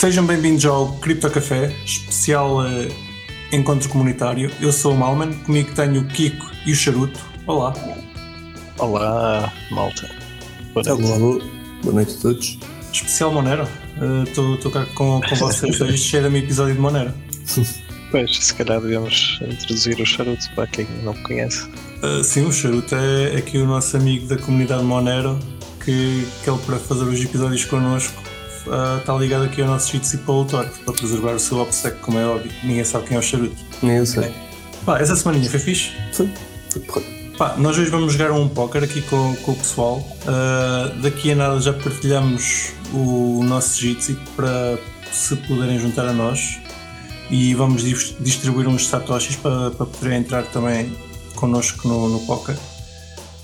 Sejam bem-vindos ao Cripto Café, especial uh, encontro comunitário. Eu sou o Malman, comigo tenho o Kiko e o Charuto. Olá. Olá, malta. Boa noite. Olá, boa noite a todos. Especial Monero. Estou uh, cá com, com vocês hoje, cheira-me episódio de Monero. Pois, se calhar devemos introduzir o Charuto para quem não conhece. Uh, sim, o Charuto é aqui o nosso amigo da comunidade Monero que, que ele para fazer os episódios connosco uh, está ligado aqui ao nosso Jitsi para o autor, para preservar o seu OPSEC, como é óbvio. Ninguém sabe quem é o Charuto. Nem eu sei. É. Pá, essa semaninha foi fixe? Foi Pá, nós hoje vamos jogar um póquer aqui com, com o pessoal. Uh, daqui a nada já partilhamos o nosso Jitsi para se puderem juntar a nós e vamos distribuir uns satoshis para, para poderem entrar também connosco no, no póquer.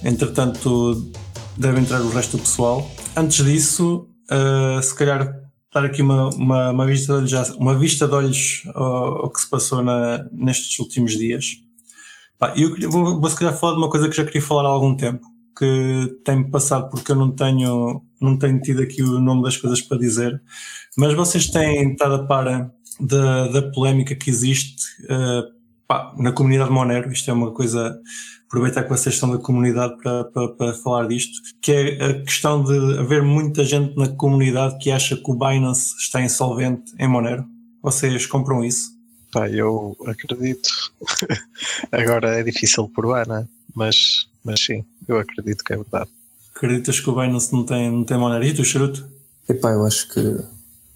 Entretanto, deve entrar o resto do pessoal. Antes disso, uh, se calhar dar aqui uma, uma, uma, vista de olhos, uma vista de olhos ao, ao que se passou na, nestes últimos dias. Pá, eu vou, vou se calhar falar de uma coisa que já queria falar há algum tempo, que tem-me passado porque eu não tenho, não tenho tido aqui o nome das coisas para dizer, mas vocês têm estado a par da, da polémica que existe uh, pá, na comunidade Monero, isto é uma coisa aproveitar que vocês estão da comunidade para, para, para, falar disto, que é a questão de haver muita gente na comunidade que acha que o Binance está insolvente em Monero. Vocês compram isso? Pá, eu acredito. Agora é difícil provar, né? mas, mas sim, eu acredito que é verdade. Acreditas que o Binance não tem, não tem Monero? E tu, Charuto? Epá, eu acho que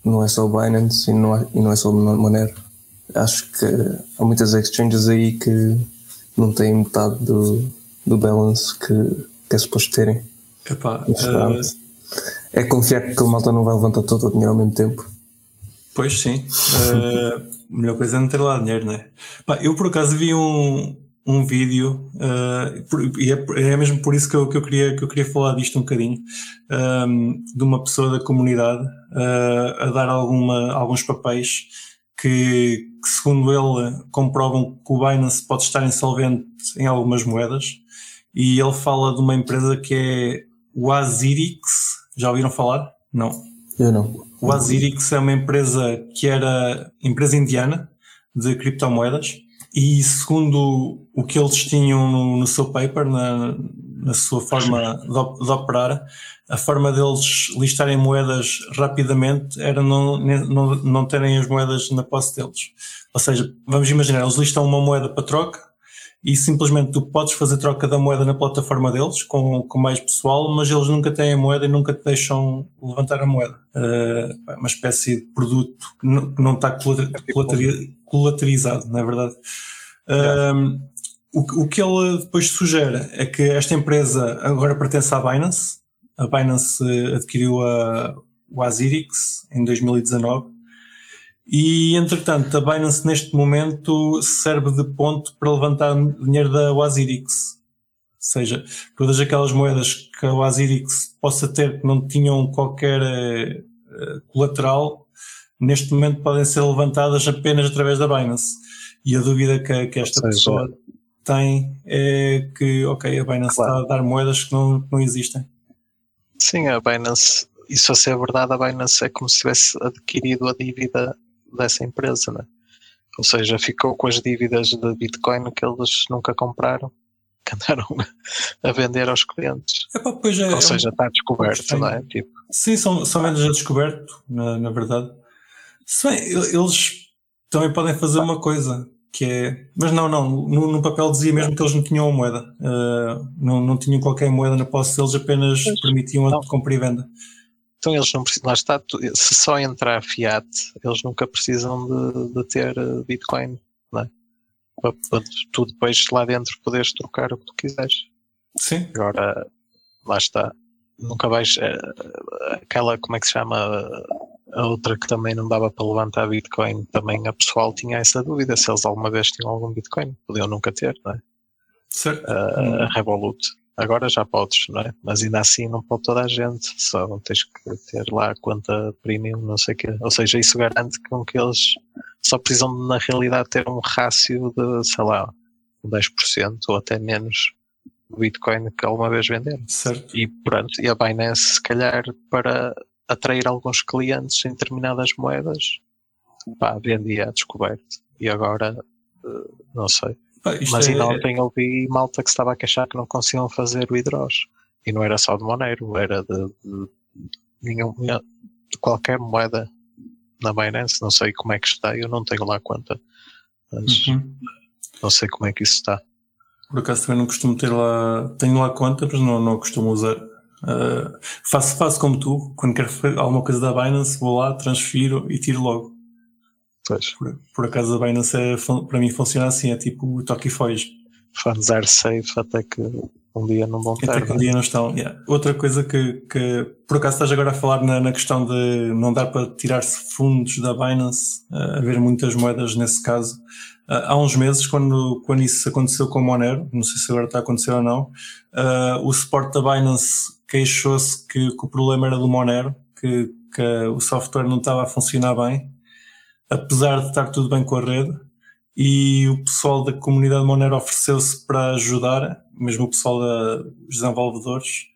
não é só o Binance e não é, e não é só o Monero. Acho que há muitas exchanges aí que não têm metade do, do balance que, que é suposto terem. Epá, uh... É confiar que aquele malta não vai levantar todo o dinheiro ao mesmo tempo. Pois sim. Uh, a melhor coisa é não ter lá dinheiro, não é? Pá, eu por acaso vi um, um vídeo, uh, por, e é, é, mesmo por isso que eu, que eu, queria, que eu queria falar disto um bocadinho, um, de uma pessoa da comunidade uh, a dar alguma, alguns papéis que, que, segundo ele, comprovam que o Binance pode estar insolvente em algumas moedas. E ele fala de uma empresa que é o Azirix. Já ouviram falar? Não. Eu não. O Azirix é uma empresa que era empresa indiana de criptomoedas. E segundo o que eles tinham no, no seu paper, na, na sua forma de, de, operar, a forma deles listarem moedas rapidamente era não, não, não terem as moedas na posse deles. Ou seja, vamos imaginar, eles listam uma moeda para troca e simplesmente tu podes fazer troca da moeda na plataforma deles com, com mais pessoal, mas eles nunca têm a moeda e nunca te deixam levantar a moeda. Uh, uma espécie de produto que não, que não está colaterizado, não é verdade? Uh, o, o que ele depois sugere é que esta empresa agora pertence à Binance. A Binance adquiriu a, o Azirix em 2019. E, entretanto, a Binance neste momento serve de ponto para levantar dinheiro da Azirix. Ou seja, todas aquelas moedas que a Azirix possa ter que não tinham qualquer uh, colateral, neste momento podem ser levantadas apenas através da Binance. E a dúvida que, que esta seja, pessoa tem é que, ok, a Binance claro. está a dar moedas que não, não existem. Sim, a Binance, isso a ser verdade, a Binance é como se tivesse adquirido a dívida dessa empresa, né? Ou seja, ficou com as dívidas de Bitcoin que eles nunca compraram, que andaram a vender aos clientes. Epá, é, Ou seja, é um, está descoberto, não é? Tipo. Sim, são, são vendas a descoberto, na, na verdade. Se bem, eles também podem fazer uma coisa, que é. Mas não, não, no, no, papel dizia mesmo que eles não tinham a moeda. Uh, não, não tinham qualquer moeda na posse deles, apenas pois, permitiam a compra e venda. Então eles não precisam, lá está, se só entrar fiat, eles nunca precisam de, de ter eh, Bitcoin, não é? Para, para tu depois lá dentro poderes trocar o que tu quiseres. Sim. Agora, lá está, nunca vais, eh, aquela, como é que se chama, outra que também não dava para levantar Bitcoin, também a pessoal tinha essa dúvida se eles alguma vez tinham algum Bitcoin. Podiam nunca ter, não é? Certo. A, a Revolut. Agora já podes, não é? Mas ainda assim não pode toda a gente. Só tens que ter lá a conta premium, não sei o quê. Ou seja, isso garante com que eles só precisam, na realidade, ter um rácio de, sei lá, 10% ou até menos Bitcoin que alguma vez venderam. Certo. E pronto, e a Binance, se calhar, para atrair alguns clientes em determinadas moedas, pá, vendia a descoberto. E agora, uh, não sei. Isto Mas é- ainda ontem ouvi malta que estava a queixar que não conseguiam fazer o hidrós. E não era só de Monero, era de, de, nenhum- de qualquer moeda na Binance. Não sei como é que está, eu não tenho lá conta. Mas Uhum. não sei como é que isso está. Por acaso também não costumo ter lá. Tenho lá conta, mas não, não costumo usar. Uh, faço, faço como tu, quando quero fazer alguma coisa da Binance, vou lá, transfiro e tiro logo. Pois, Por, por acaso a Binance é, para mim funciona assim, é tipo o toque e foge. funds are safe até que um dia não vão Até ter. que um não é? dia não estão. yeah. Outra coisa que, que por acaso estás agora a falar na, na questão de não dar para tirar-se fundos da Binance, uh, haver muitas moedas nesse caso. Uh, há uns meses, quando, quando isso aconteceu com o Monero, não sei se agora está a acontecer ou não, uh, o suporte da Binance queixou-se que, que o problema era do Monero, que, que o software não estava a funcionar bem, apesar de estar tudo bem com a rede e o pessoal da comunidade Monero ofereceu-se para ajudar, mesmo o pessoal dos desenvolvedores,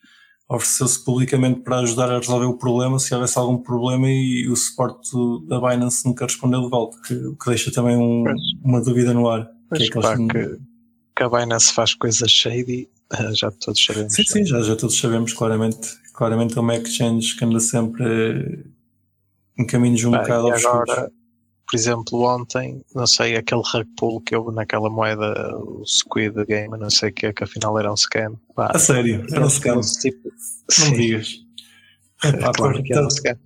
ofereceu-se publicamente para ajudar a resolver o problema se houvesse algum problema e o suporte da Binance nunca respondeu de volta, que, o que deixa também um- uma dúvida no ar. Mas que é que eles- que, que a Binance faz coisas shady, já todos sabemos. Sim, sim, já, já todos sabemos claramente. Claramente é uma exchange que anda sempre em caminhos um Pá, bocado obscuros. agora, por exemplo, ontem, não sei, aquele rug pull que houve naquela moeda, o Squid Game, não sei o que, que afinal era um scam. Pá, A sério, era um scam. tipo, Não me digas. é Epá, claro que era um scam.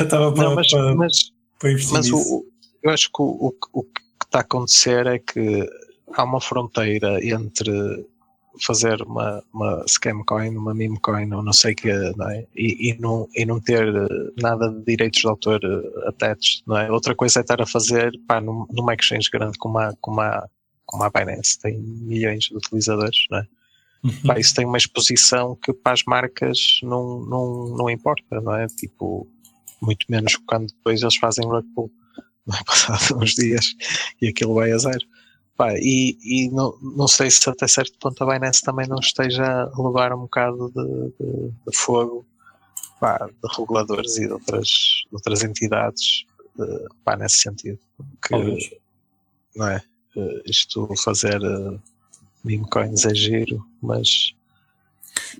Estava para, Não, mas, para, mas, para mas o- eu acho que o, o, o que está a acontecer é que há uma fronteira entre fazer uma, uma scam coin, uma meme coin, ou não sei o que, não é? E, e, não, e não ter eh, nada de direitos de autor eh, attached, não é? Outra coisa é estar a fazer pá, num- numa exchange grande como a, como a, como a Binance, tem milhões de utilizadores, não é? Uhum. Pá, isso tem uma exposição que para as marcas não, não, não importa, não é? Tipo, muito menos quando depois eles fazem rug pull, não é? Passado uns dias e aquilo vai a zero. Pá, e e não, não sei se até certo ponto a Binance também não esteja a levar um bocado de, de- de fogo pá, de reguladores e de outras, de outras entidades eh, pá, nesse sentido. Que, não é? Eh, Isto fazer uh, meme coins é giro, mas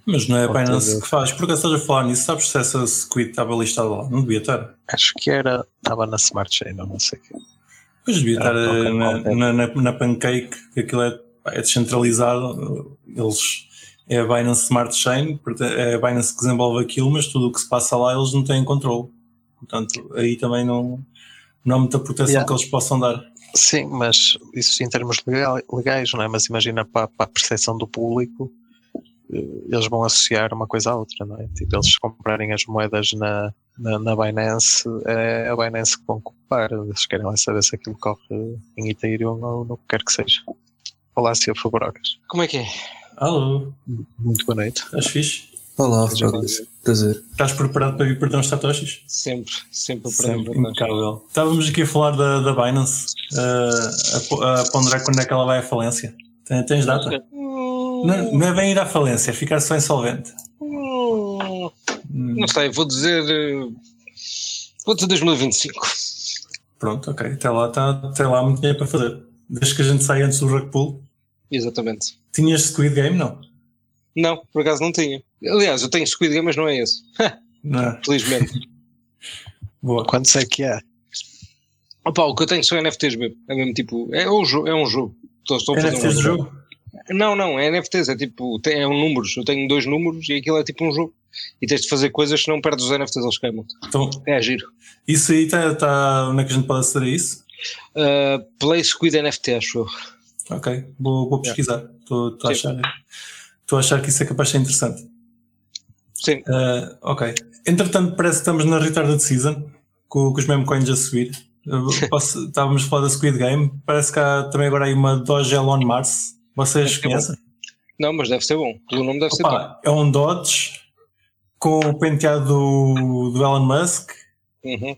Mas não é a Binance que faz. Por acaso estás a falar nisso? Sabes se essa Squid estava listada lá? Não devia estar. acho que era, estava na Smart Chain, ou não sei o quê. Pois devia Ah, estar ok, na, ok. na, na, na Pancake, que aquilo é, é descentralizado. Eles é a Binance Smart Chain, é a Binance que desenvolve aquilo, mas tudo o que se passa lá eles não têm controle. Portanto, aí também não, não há muita proteção Yeah. que eles possam dar. Sim, mas isso em termos legais, não é? Mas imagina para, para a percepção do público, eh, eles vão associar uma coisa à outra, não é? Tipo, eles comprarem as moedas na, na, na Binance, é a Binance que vão comprar. Eles querem lá saber se aquilo corre em Ethereum ou no que quer que seja. Olá, Sr. Fabrocas. Como é que é? Alô, Muito boa noite. estás fixe? Olá, Já Fabrício. Prazer. Estás preparado para vir perder uns satoshis? Sempre, sempre Sempre aprendo. impecável. Estávamos aqui a falar da, da Binance, eh, a a, ponderar quando é que ela vai à falência. Tem- Tens data? Não, não é bem ir à falência, é ficar só insolvente. Hum, Hum, Não sei, vou dizer. eh, Vou dizer 2025. Pronto, ok. Até lá, tá, até lá há muito dinheiro para fazer. Desde que a gente saia antes do rug pull. Exatamente. Tinhas Squid Game? Não. Não, por acaso não tinha. Aliás, eu tenho Squid Game, mas não é esse. Não. Felizmente. Boa. Quantos é que é? Opa, o que eu tenho são NFTs mesmo. É mesmo tipo. É um jogo. É um jogo. Estou, estou a fazer NFTs um de jogo? Não, não, é NFTs. É tipo. Tem, é um números. Eu tenho dois números e aquilo é tipo um jogo. E tens de fazer coisas que não perdes os NFTs, eles queimam. Então, É giro. isso aí está. Tá, onde é que a gente pode aceder a isso? Uh, Play Squid NFT, acho eu. Ok, vou, vou pesquisar. Estou estou a, achar- a achar que isso é capaz de ser interessante. Sim. Uh, ok. Entretanto, parece que estamos na retarded season, com, com os meme coins a subir. Posso- estávamos a falar da Squid Game. Parece que há também agora aí uma Doge Elon Mars. Vocês que é conhecem? Não, mas deve ser bom. Pelo nome deve ser bom. Opa, é um Dodge com o penteado do, do Elon Musk Uhum.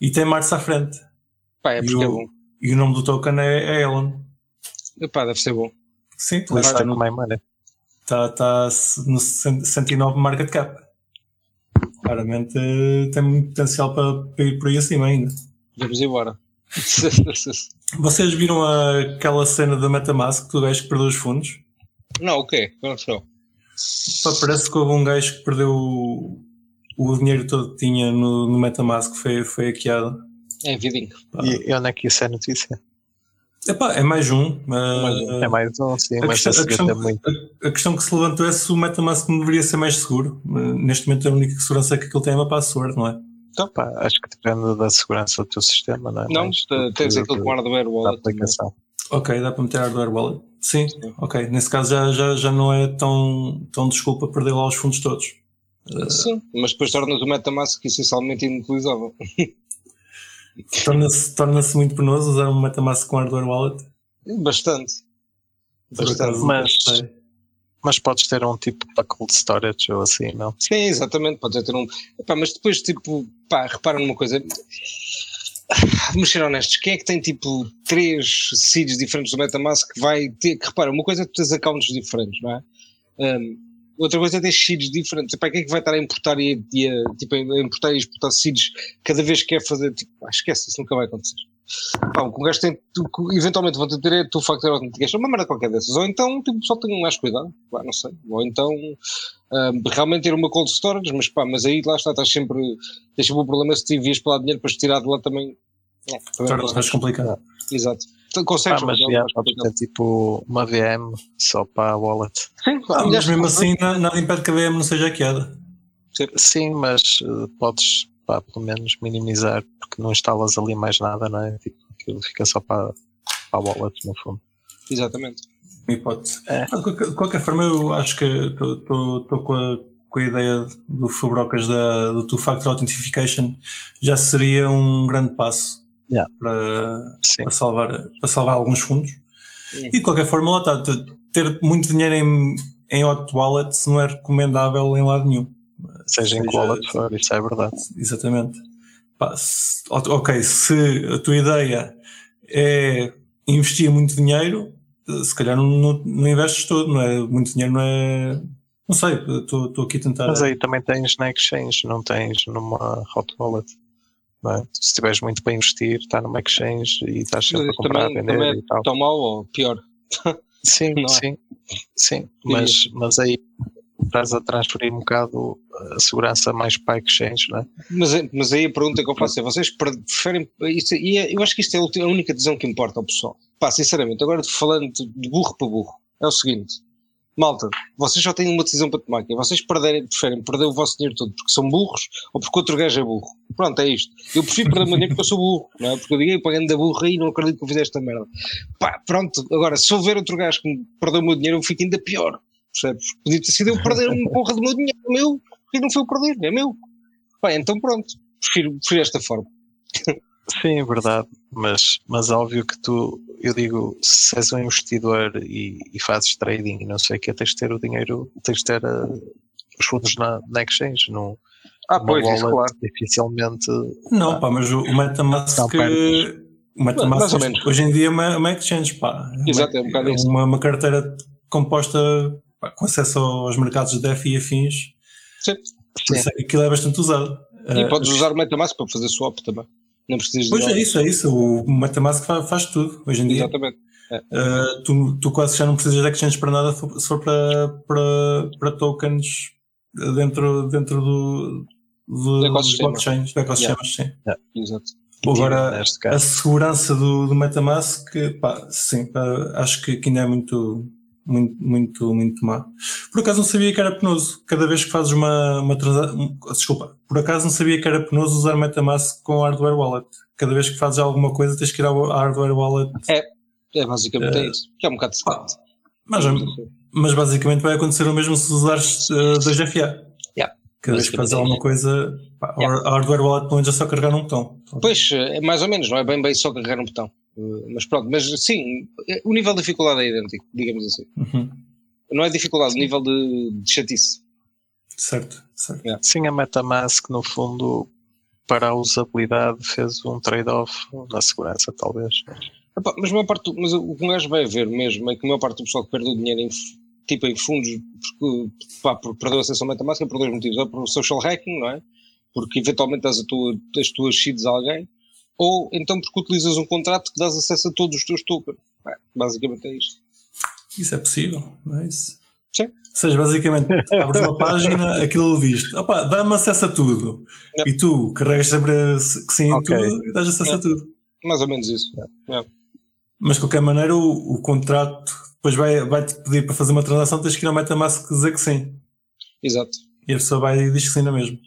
e tem Mars à frente. Pá, é E é o- bom. E o nome do token é, é Elon. Epá, deve ser bom. Sim, Please está no, my money. tá, tá no 109 market cap. claramente tem muito potencial para, para ir por aí acima ainda. Vamos embora. Vocês viram aquela cena da Metamask do gajo que perdeu os fundos? não, o quê? Não foi. Pá, parece que houve um gajo que perdeu o, o dinheiro todo que tinha no, no Metamask, foi, foi hackeado. É vidinho. E, e onde é que isso é notícia? Epá, é mais um. Mais um. É mais um, sim, A mas questão, a, questão, tem muito. a- a questão que se levantou é se o Metamask não deveria ser mais seguro. Uh, Neste momento a única segurança que aquilo tem é uma password, não é? Pá, acho que depende da segurança do teu sistema, não é? Não, do tens aquele da- hardware da wallet. também. aplicação. Ok, dá para meter hardware wallet. Sim, ok. Nesse caso já, já, já não é tão, tão desculpa perder lá os fundos todos. Sim, mas depois tornas o Metamask essencialmente inutilizável. Torna-se torna muito penoso usar um Metamask com hardware wallet. Bastante. Bastante. Mas-. Mas podes ter um tipo para cold storage ou assim, não? Sim, exatamente, pode ter um. Epá, mas depois, tipo, pá, repara numa coisa. Ser honestos, quem é que tem tipo três seeds diferentes do Metamask que vai ter. Que repara, uma coisa é tu tens accounts diferentes, não é? Um, outra coisa é ter seeds diferentes. Epá, quem é que vai estar a importar e e a, tipo, a importar e exportar seeds cada vez que quer fazer? Tipo, pá, esquece, isso nunca vai acontecer. Pá, o que um gajo tem, tu, eventualmente vão ter é tu factor authentication, uma merda qualquer dessas. Ou então, tipo, só tenham mais cuidado, pá, não sei. Ou então, um, realmente ter uma cold storage, mas pá, mas aí lá está, estás sempre, tens sempre o problema se te envias para lá dinheiro para tirar de lá também. É, também Torna-se mais complicado. Exato. Então, consegues, Ah, mas é já, complicado. ter tipo uma VM só para a wallet. Sim, Ah, aliás, mas mesmo assim, na- nada impede que a VM não seja hackeada. Sim, mas eh, podes pá, pelo menos minimizar porque não instalas ali mais nada, não é? Tipo, aquilo fica só para, para a wallet no fundo. Exatamente. Uma hipótese. É. Ah, De qualquer, forma, eu acho que estou com a, com a ideia do Fubrocas da, do Two Factor Authentication. Já seria um grande passo Yeah. para, para, salvar, para salvar alguns fundos. Sim. E de qualquer forma, lá está. Ter muito dinheiro em, em hot wallets não é recomendável em lado nenhum. Seja em Seja- wallet for, isso é verdade. Exatamente. Pá, se- ok, se a tua ideia é investir muito dinheiro, se calhar não, não, não investes todo, não é? Muito dinheiro não é. Não sei, estou aqui a tentar. Mas aí também tens na exchange, não tens numa hot wallet. Não é? Se tiveres muito para investir, está numa exchange e estás sempre a comprar, a também, vender também é e tal. tão mau ou pior? Sim, não é? sim, sim. Mas, mas aí estás a transferir um bocado a segurança mais para exchange, não é? Mas, mas aí a pergunta que eu faço é: vocês pre- preferem. Isto, e é- eu acho que isto é a única decisão que importa ao pessoal. Pá, sinceramente, agora falando de burro para burro, é o seguinte: malta, vocês só têm uma decisão para tomar, que é vocês perderem, preferem perder o vosso dinheiro todo porque são burros ou porque outro gajo é burro. Pronto, é isto. Eu prefiro perder o meu dinheiro porque eu sou burro, não é? Porque eu digo, pagando da burra e não acredito que eu fizeste esta merda. Pá, pronto, agora, se houver outro gajo que me perdeu o meu dinheiro, eu fico ainda pior. Percebes? Podia ter sido eu perder uma porra do meu dinheiro, meu, porque não foi eu perder, é meu. Pá, então pronto, prefiro, prefiro esta forma. Sim, é verdade. Mas, mas óbvio que tu, eu digo, se és um investidor e, e fazes trading e não sei o que, tens de ter o dinheiro, tens de ter eh, os fundos na, na exchange, não Ah, pois, isso, claro. dificilmente Não, pá, mas o, o Metamask. Não, perdes. o Metamask Mais ou menos. hoje em dia é uma, uma exchange, pá. Exato, é um bocado isso. uma, uma carteira composta pá, com acesso aos mercados de DEF e afins. Sim. Por isso é que aquilo é bastante usado. E Eh, podes usar o Metamask para fazer swap também. Não precisas de Pois é isso, é isso. O Metamask faz, faz tudo hoje em dia. Exatamente. Uh, tu, tu quase já não precisas de exchange para nada se for para, para, para tokens dentro, dentro do, do, Do dos ecossistema. blockchains, do ecossistemas, sim. Exato. Agora, a segurança do, do Metamask, pá, sim, pá, acho que, que ainda é muito, muito, muito, muito má. Por acaso não sabia que era penoso. Cada vez que fazes uma, uma transação, desculpa, por acaso não sabia que era penoso usar Metamask com hardware wallet. Cada vez que fazes alguma coisa tens que ir ao hardware wallet. É basicamente Eh, é isso. Que é um bocado secante. Mas, mas basicamente vai acontecer o mesmo se usares uh, 2FA. Yeah. Cada vez que fazes é alguma coisa, pá, Yeah. a hardware wallet pelo menos é só carregar num botão. Pois, é mais ou menos, não é bem bem só carregar um botão. Eh, Mas pronto, mas sim, eh, o nível de dificuldade é idêntico, digamos assim. Uhum. Não é dificuldade, o nível de, de chatice. Certo, certo. Sim, a Metamask, no fundo, para a usabilidade, fez um trade-off na segurança, talvez. Epá, mas, a maior parte, do- mas o que um gajo vai ver mesmo é que a maior parte do pessoal que perde o dinheiro em tipo em fundos, porque, pá, por perder acesso ao MetaMask é por dois motivos. Ou por social hacking, não é? Porque eventualmente dás a tua, as tuas seeds a alguém, ou então porque utilizas um contrato que dás acesso a todos os teus tokens. É, basicamente é isto. Isso é possível, não é isso? Sim. Ou seja, basicamente, abres uma página, aquilo diz opa, dá-me acesso a tudo. Yep. E tu carregas sempre que sim em Ok. tudo e dás acesso a Yep. tudo. Mais ou menos isso. É. Mas de qualquer maneira, o, o contrato depois vai- vai-te pedir para fazer uma transação, tens que ir ao MetaMask dizer que sim. Exato. E a pessoa vai e diz que sim na mesma.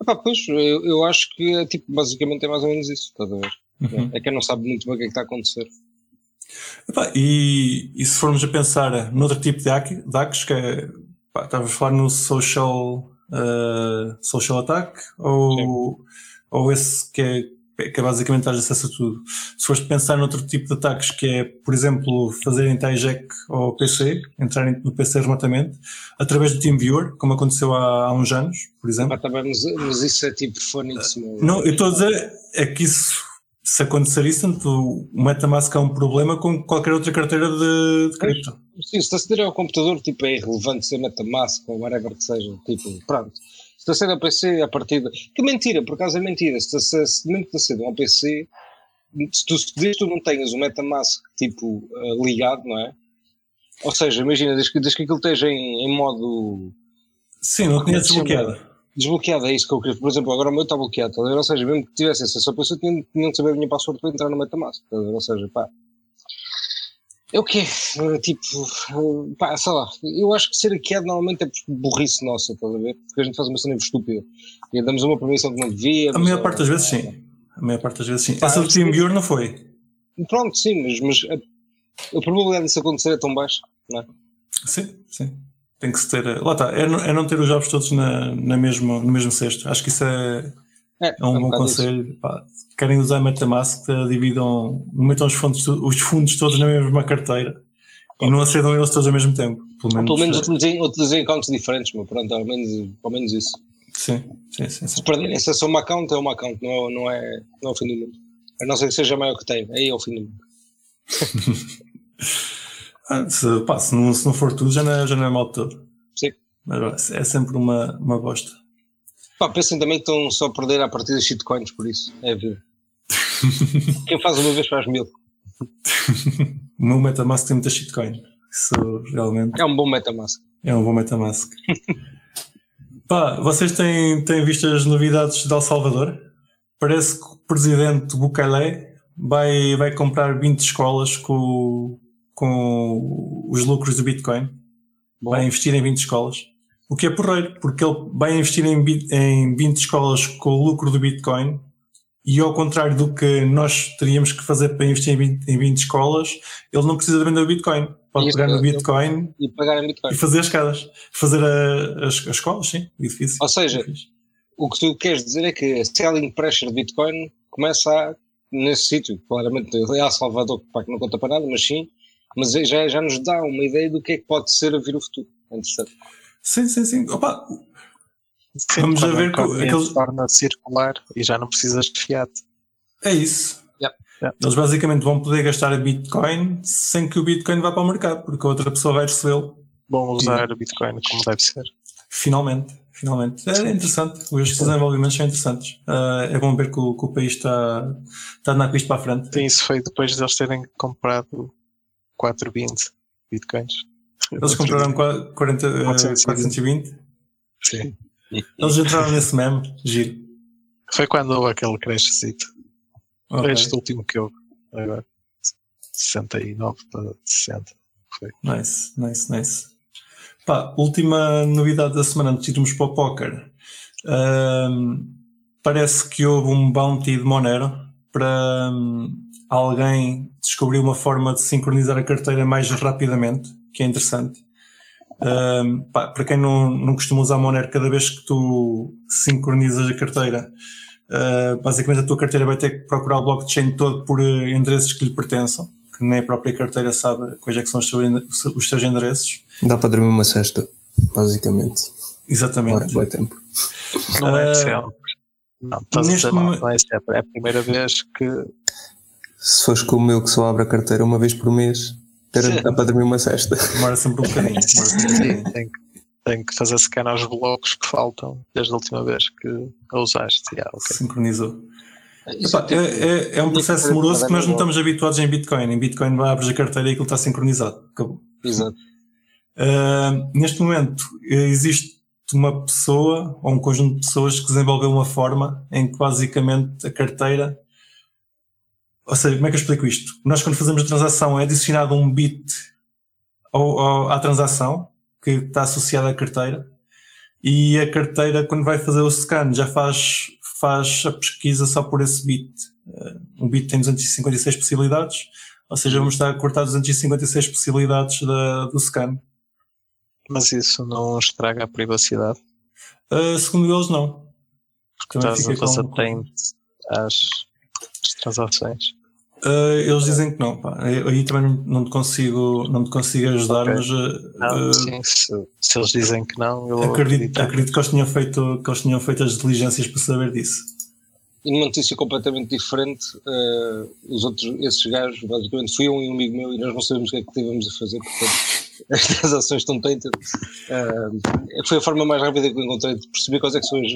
Epá, pois, eu, eu acho que é tipo, basicamente é mais ou menos isso, estás a ver? Uhum. É que não sabe muito bem o que é que está a acontecer. Epá, e, e se formos a pensar noutro tipo de hack- de hacks, que é, pá, estavas a falar no social, uh, social attack, ou, ou esse que é, que é basicamente dar acesso a tudo. Se fores pensar noutro tipo de ataques, que é, por exemplo, fazerem tie-jack ao PC, entrarem no PC remotamente, através do TeamViewer, como aconteceu há, há uns anos, por exemplo. Ah, tá bem, mas, mas isso é tipo Phonics, meu. Não, eu estou a dizer é que isso, se acontecer isso, tanto o MetaMask é um problema como qualquer outra carteira de, de cripto. Sim, se aceder ao computador, tipo, é irrelevante ser MetaMask ou whatever que seja, tipo, pronto. Se aceder ao PC, a partir de... Que mentira, por acaso é mentira. Se, se mesmo que acedam ao PC, se tu, desde tu não tenhas o MetaMask, tipo, eh, ligado, não é? Ou seja, imagina, desde que, desde que aquilo esteja em, em modo Sim, não tinha é desbloqueado. desbloqueado, é isso que eu queria. Por exemplo, agora o meu está bloqueado, tá a ou seja, mesmo que tivesse acesso ao PC, eu tinha, de saber a minha password para entrar no MetaMask, tá a ou seja, pá. É o quê? Eh, Tipo, eh, pá, sei lá, eu acho que ser hackeado normalmente é burrice nossa, estás a ver? Porque a gente faz uma cena estúpida e damos uma permissão que não devia. A maior parte das vezes sim. A maior parte das vezes sim. Essa do sim. TeamViewer não foi. Pronto, sim, mas, mas a, a probabilidade disso acontecer é tão baixa, não é? Sim, sim. Tem que se ter. Lá está, é não, é não ter os jogos todos na, na mesma, no mesmo cesto. Acho que isso é, É, é um bom conselho. Pá, se querem usar MetaMask, eh, dividam, metam os fundos, os fundos todos na mesma carteira e não acedam eles todos ao mesmo tempo. Pelo menos, Pelo menos eh, utilizem, utilizem accounts diferentes, mas pronto, ao menos, ao menos isso. Sim, sim, sim. Se perderem acesso a uma account, é uma account, não é, não é, não é o fim do mundo. A não ser que seja maior que tem, aí é o fim do mundo. Ah, se, pá, se, não, se não for tudo, já não é, já não é mal todo. Sim. Mas é sempre uma, uma bosta. Pá, pensem também que estão só a perder a partir das shitcoins, por isso, é vida. Quem faz uma vez faz mil. O meu MetaMask tem muita shitcoin. Isso realmente É um bom MetaMask. é um bom MetaMask. Pá, vocês têm, têm visto as novidades de El Salvador? Parece que o presidente Bukele vai, vai comprar 20 escolas com, com os lucros do Bitcoin. Bom. Vai investir em 20 escolas. O que é porreiro, porque ele vai investir em, em 20 escolas com o lucro do Bitcoin e ao contrário do que nós teríamos que fazer para investir em 20, em 20 escolas, ele não precisa de vender o Bitcoin. Pode Isso, pegar no Bitcoin E pagar em Bitcoin. e fazer as escadas. Fazer a- as, as escolas, sim, edifício. Ou seja, Edifício. O que tu queres dizer é que a selling pressure de Bitcoin começa a, nesse sítio, claramente, é El Salvador, pá, que não conta para nada, mas sim, mas é- já, já nos dá uma ideia do que é que pode ser a vir o futuro. É interessante. Sim, sim, sim. Opa, Sim, Vamos a ver a co- economia aqueles- torna circular e já não precisas de fiat. é isso. Eles basicamente vão poder gastar Bitcoin sem que o Bitcoin vá para o mercado, porque a outra pessoa vai recebê-lo. Bom usar o Bitcoin como deve ser. Finalmente, finalmente. É interessante. Estes desenvolvimentos são interessantes. Ah, é bom ver que o, que o país está, está a andar com isto para a frente. Sim, isso foi depois de eles terem comprado 420 Bitcoins. Eles compraram qua- 40, eh, 420. 420. Sim. Eles entraram nesse meme. Giro. Foi quando houve aquele crashzito. Ok. Este último que houve. Agora. 69 para 60. Foi. Nice, nice, nice. Pá, última novidade da semana antes de irmos para o póquer. Ahm, parece que houve um bounty de Monero para hum, alguém descobrir uma forma de sincronizar a carteira mais rapidamente, que é interessante. Ahm, pá, para quem não, não costuma usar Monero, cada vez que tu sincronizas a carteira, ah, basicamente a tua carteira vai ter que procurar o blockchain todo por eh, endereços que lhe pertençam, que nem a própria carteira sabe quais é que são os seus, os seus endereços. Dá para dormir uma cesta, basicamente. Exatamente. Vai, vai tempo. Não é Ah, sempre. Não, estás a neste dizer momento- não é sempre. É a primeira vez que. Se fores como eu que só abre a carteira uma vez por mês, Ter dá para dormir uma cesta. Demora sempre um bocadinho. Sim, tem que, tem que fazer scan aos blocos que faltam desde a última vez que a usaste. Yeah, ok. Sincronizou. Epá, é, é, é um processo demoroso que nós não estamos habituados em Bitcoin. Em Bitcoin vai abres a carteira e aquilo está sincronizado. Acabou. Exato. Uh, neste momento existe uma pessoa ou um conjunto de pessoas que desenvolveu uma forma em que basicamente a carteira. Ou seja, como é que eu explico isto? Nós, quando fazemos a transação, é adicionado um bit ao, ao- à transação que está associada à carteira e a carteira, quando vai fazer o scan, já faz, faz a pesquisa só por esse bit. Uh, um bit tem 256 possibilidades, ou seja, vamos estar a cortar 256 possibilidades da, do scan. Mas isso não estraga a privacidade. Uh, segundo eles, não. Também Estás a fazer com- às transações. Uh, eles dizem que não, pá. Eu- Aí também não- te consigo, não te consigo ajudar, Ok. mas uh, Não, uh, sim, se, se eles dizem que não, eu acredito, acredito. acredito que eles tinham feito, que eles tinham feito as diligências para saber disso. E numa notícia completamente diferente, eh, os outros, esses gajos, basicamente, fui eu e um amigo meu e nós não sabemos o que é que tivemos a fazer, portanto, as transações estão tainted. Eh, foi a forma mais rápida que eu encontrei de perceber quais é que são as,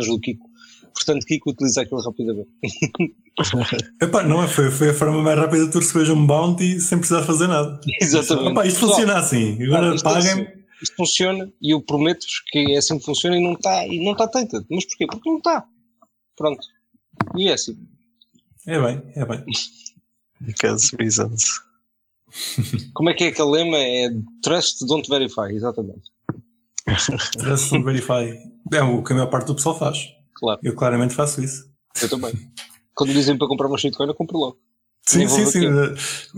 as do Kiko. Portanto, Kiko utiliza aquilo rapidamente. Epá, não é? Foi, foi a forma mais rápida de tu receberes um bounty sem precisar fazer nada. Exatamente. Epá, isto funciona assim. Agora paguem-me. assim. Isto funciona e eu prometo-vos que é assim que funciona e não está e não está tainted. Mas porquê? Porque não está. Pronto. E é assim. É bem, é bem. Because reasons. Como é que é aquele lema? É trust, don't verify. Exatamente. Trust and verify. É o que a maior parte do pessoal faz. Claro. Eu claramente faço isso. Eu também. Quando dizem para comprar uma shitcoin, eu compro logo. Sim, Nem sim, sim.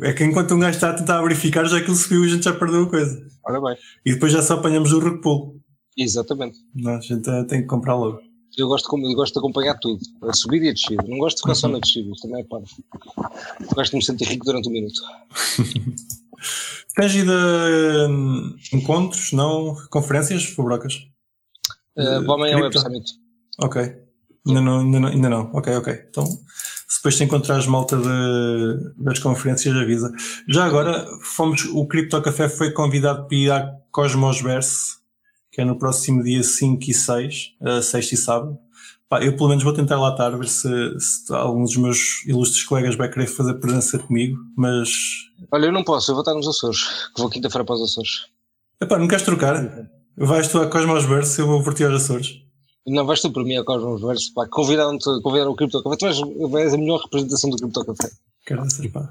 É que enquanto um gajo está a tentar verificar, já aquilo subiu a gente já perdeu a coisa. Ora bem. E depois já só apanhamos o pull. Exatamente. Não, a gente eh, tem que comprar logo. Eu gosto, de, eu gosto de acompanhar tudo. A subida e a descida. Não gosto de ficar só na descida. Isso também é parvo. Gosto de me sentir rico durante um minuto. Tens ido a hum, encontros, não? Conferências, Fubrocas? Uh, vou amanhã ao Web? Summit. Ok. Ainda não, ainda não, ainda não. Ok, ok. Então, se depois te encontrares malta de, das conferências, avisa. Já agora, fomos, o Crypto Café foi convidado para ir à Cosmosverse, que é no próximo dia 5 e 6, uh, sexta e sábado. Pá, eu pelo menos vou tentar lá estar, ver se, se algum dos meus ilustres colegas vai querer fazer presença comigo, mas Olha, eu não posso. Eu vou estar nos Açores. Que vou quinta-feira para os Açores. Epá, não queres trocar? Vais tu à Cosmosverse, eu vou por ti aos Açores. Não, vais tu para mim a Cosmos Verso. Pá, convidaram-te, convidaram o Crypto Café. Tu vais, vais a melhor representação do Crypto Café. Caraças, pá.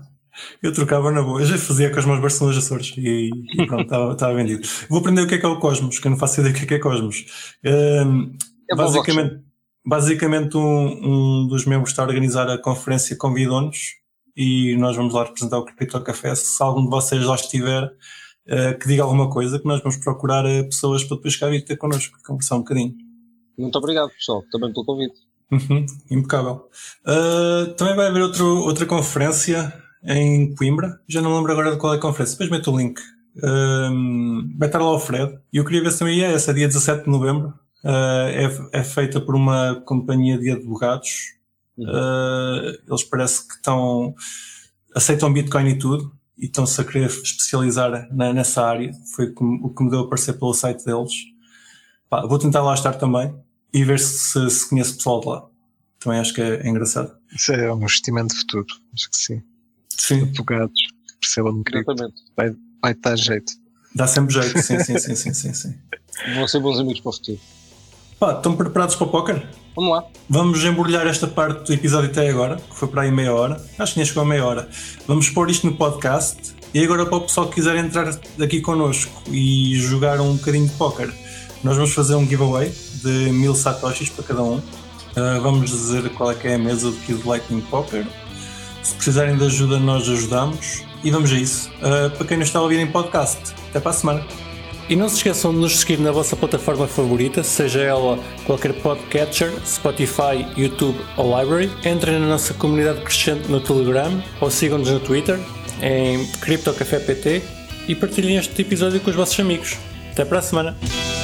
Eu trocava na boa. Eu já fazia Cosmosverse nos Açores e, e pronto, estava vendido. Vou aprender o que é que é o Cosmos, que eu não faço ideia do que é que é Cosmos. Hum, É basicamente, basicamente um, um dos membros está a organizar a conferência convidou-nos e nós vamos lá representar o Crypto Café. Se algum de vocês lá estiver, eh, que diga alguma coisa, que nós vamos procurar eh, pessoas para depois cá vir ter connosco, conversar um bocadinho. Muito obrigado, pessoal, também pelo convite. Uhum, impecável. Uh, também vai haver outro, outra conferência em Coimbra. Já não lembro agora de qual é a conferência. Depois meto o link. Um, vai estar lá o Fred. E eu queria ver se também é essa, dia 17 de novembro. Uh, é, é feita por uma companhia de advogados. Uh, eles parece que estão aceitam Bitcoin e tudo e estão-se a querer especializar na- nessa área. Foi o que me deu a aparecer pelo site deles. Pá, vou tentar lá estar também e ver se, se conheço pessoal de lá. Também acho que é, é engraçado. Isso é um investimento de futuro. Acho que sim. Sim, Advogados que percebam de cripto. Exatamente. Vai dar jeito. dá sempre jeito. Sim, sim, sim, sim, sim, sim. Vão ser bons amigos para o futuro. Pá, estão preparados para o póquer? Vamos lá. Vamos embrulhar esta parte do episódio até agora, que foi para aí meia hora. Acho que nem chegou a meia hora. Vamos pôr isto no podcast. E agora para o pessoal que quiser entrar aqui connosco e jogar um bocadinho de póquer, nós vamos fazer um giveaway de mil satoshis para cada um. Uh, vamos dizer qual é que é a mesa do Kid Lightning Poker. Se precisarem de ajuda, nós ajudamos. E vamos a isso. Uh, para quem não está a ouvir em podcast, até para a semana. E não se esqueçam de nos seguir na vossa plataforma favorita, seja ela qualquer podcatcher, Spotify, YouTube ou Library. Entrem na nossa comunidade crescente no Telegram ou sigam-nos no Twitter em CryptoCafé PT e partilhem este episódio com os vossos amigos. Até para a semana!